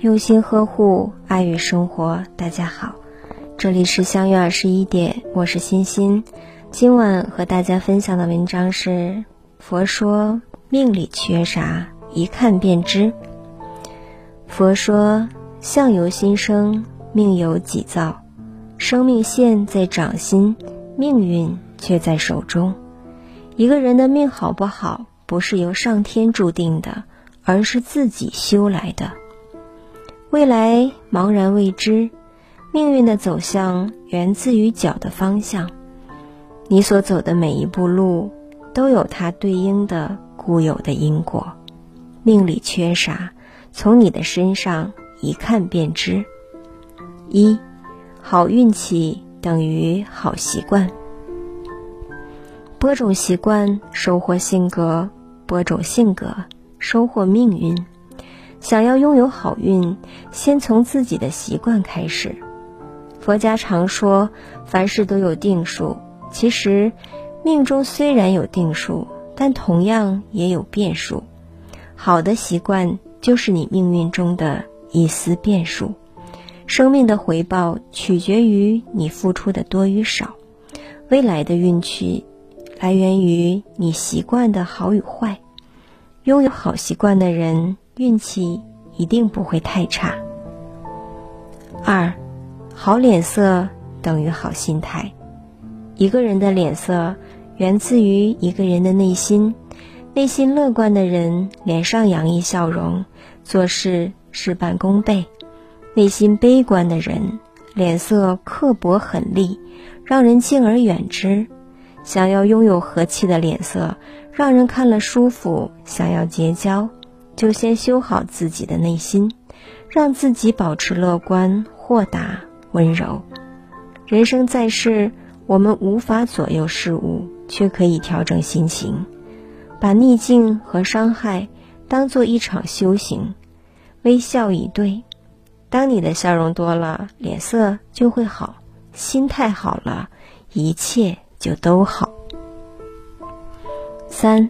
用心呵护，爱与生活。大家好，这里是相约二十一点，我是欣欣。今晚和大家分享的文章是：佛说命里缺啥，一看便知。佛说相由心生，命由己造，生命线在掌心，命运却在手中。一个人的命好不好，不是由上天注定的。而是自己修来的，未来茫然未知，命运的走向源自于脚的方向。你所走的每一步路，都有它对应的固有的因果。命里缺啥，从你的身上一看便知。一，好运气等于好习惯。播种习惯，收获性格；播种性格。收获命运，想要拥有好运，先从自己的习惯开始。佛家常说，凡事都有定数。其实，命中虽然有定数，但同样也有变数。好的习惯就是你命运中的一丝变数。生命的回报取决于你付出的多与少。未来的运气，来源于你习惯的好与坏。拥有好习惯的人，运气一定不会太差。二，好脸色等于好心态。一个人的脸色源自于一个人的内心。内心乐观的人，脸上洋溢笑容，做事事半功倍；内心悲观的人，脸色刻薄狠厉，让人敬而远之。想要拥有和气的脸色，让人看了舒服；想要结交，就先修好自己的内心，让自己保持乐观、豁达、温柔。人生在世，我们无法左右事物，却可以调整心情。把逆境和伤害当做一场修行，微笑以对。当你的笑容多了，脸色就会好；心态好了，一切。就都好。三，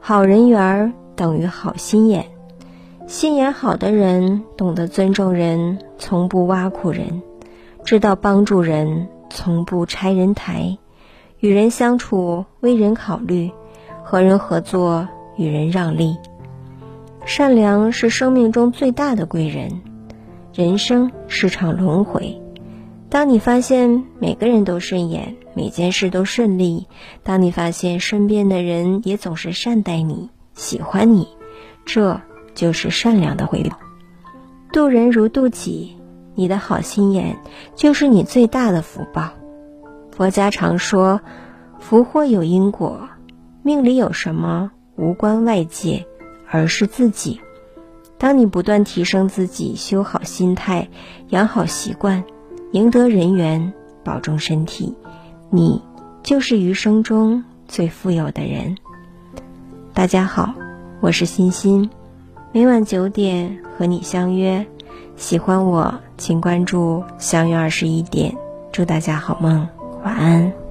好人缘儿等于好心眼。心眼好的人懂得尊重人，从不挖苦人；知道帮助人，从不拆人台；与人相处为人考虑，和人合作与人让利。善良是生命中最大的贵人。人生是场轮回。当你发现每个人都顺眼，每件事都顺利；当你发现身边的人也总是善待你、喜欢你，这就是善良的回报。渡人如渡己，你的好心眼就是你最大的福报。佛家常说，福祸有因果，命里有什么无关外界，而是自己。当你不断提升自己，修好心态，养好习惯。赢得人缘，保重身体，你就是余生中最富有的人。大家好，我是欣欣，每晚九点和你相约。喜欢我，请关注“相约二十一点”。祝大家好梦，晚安。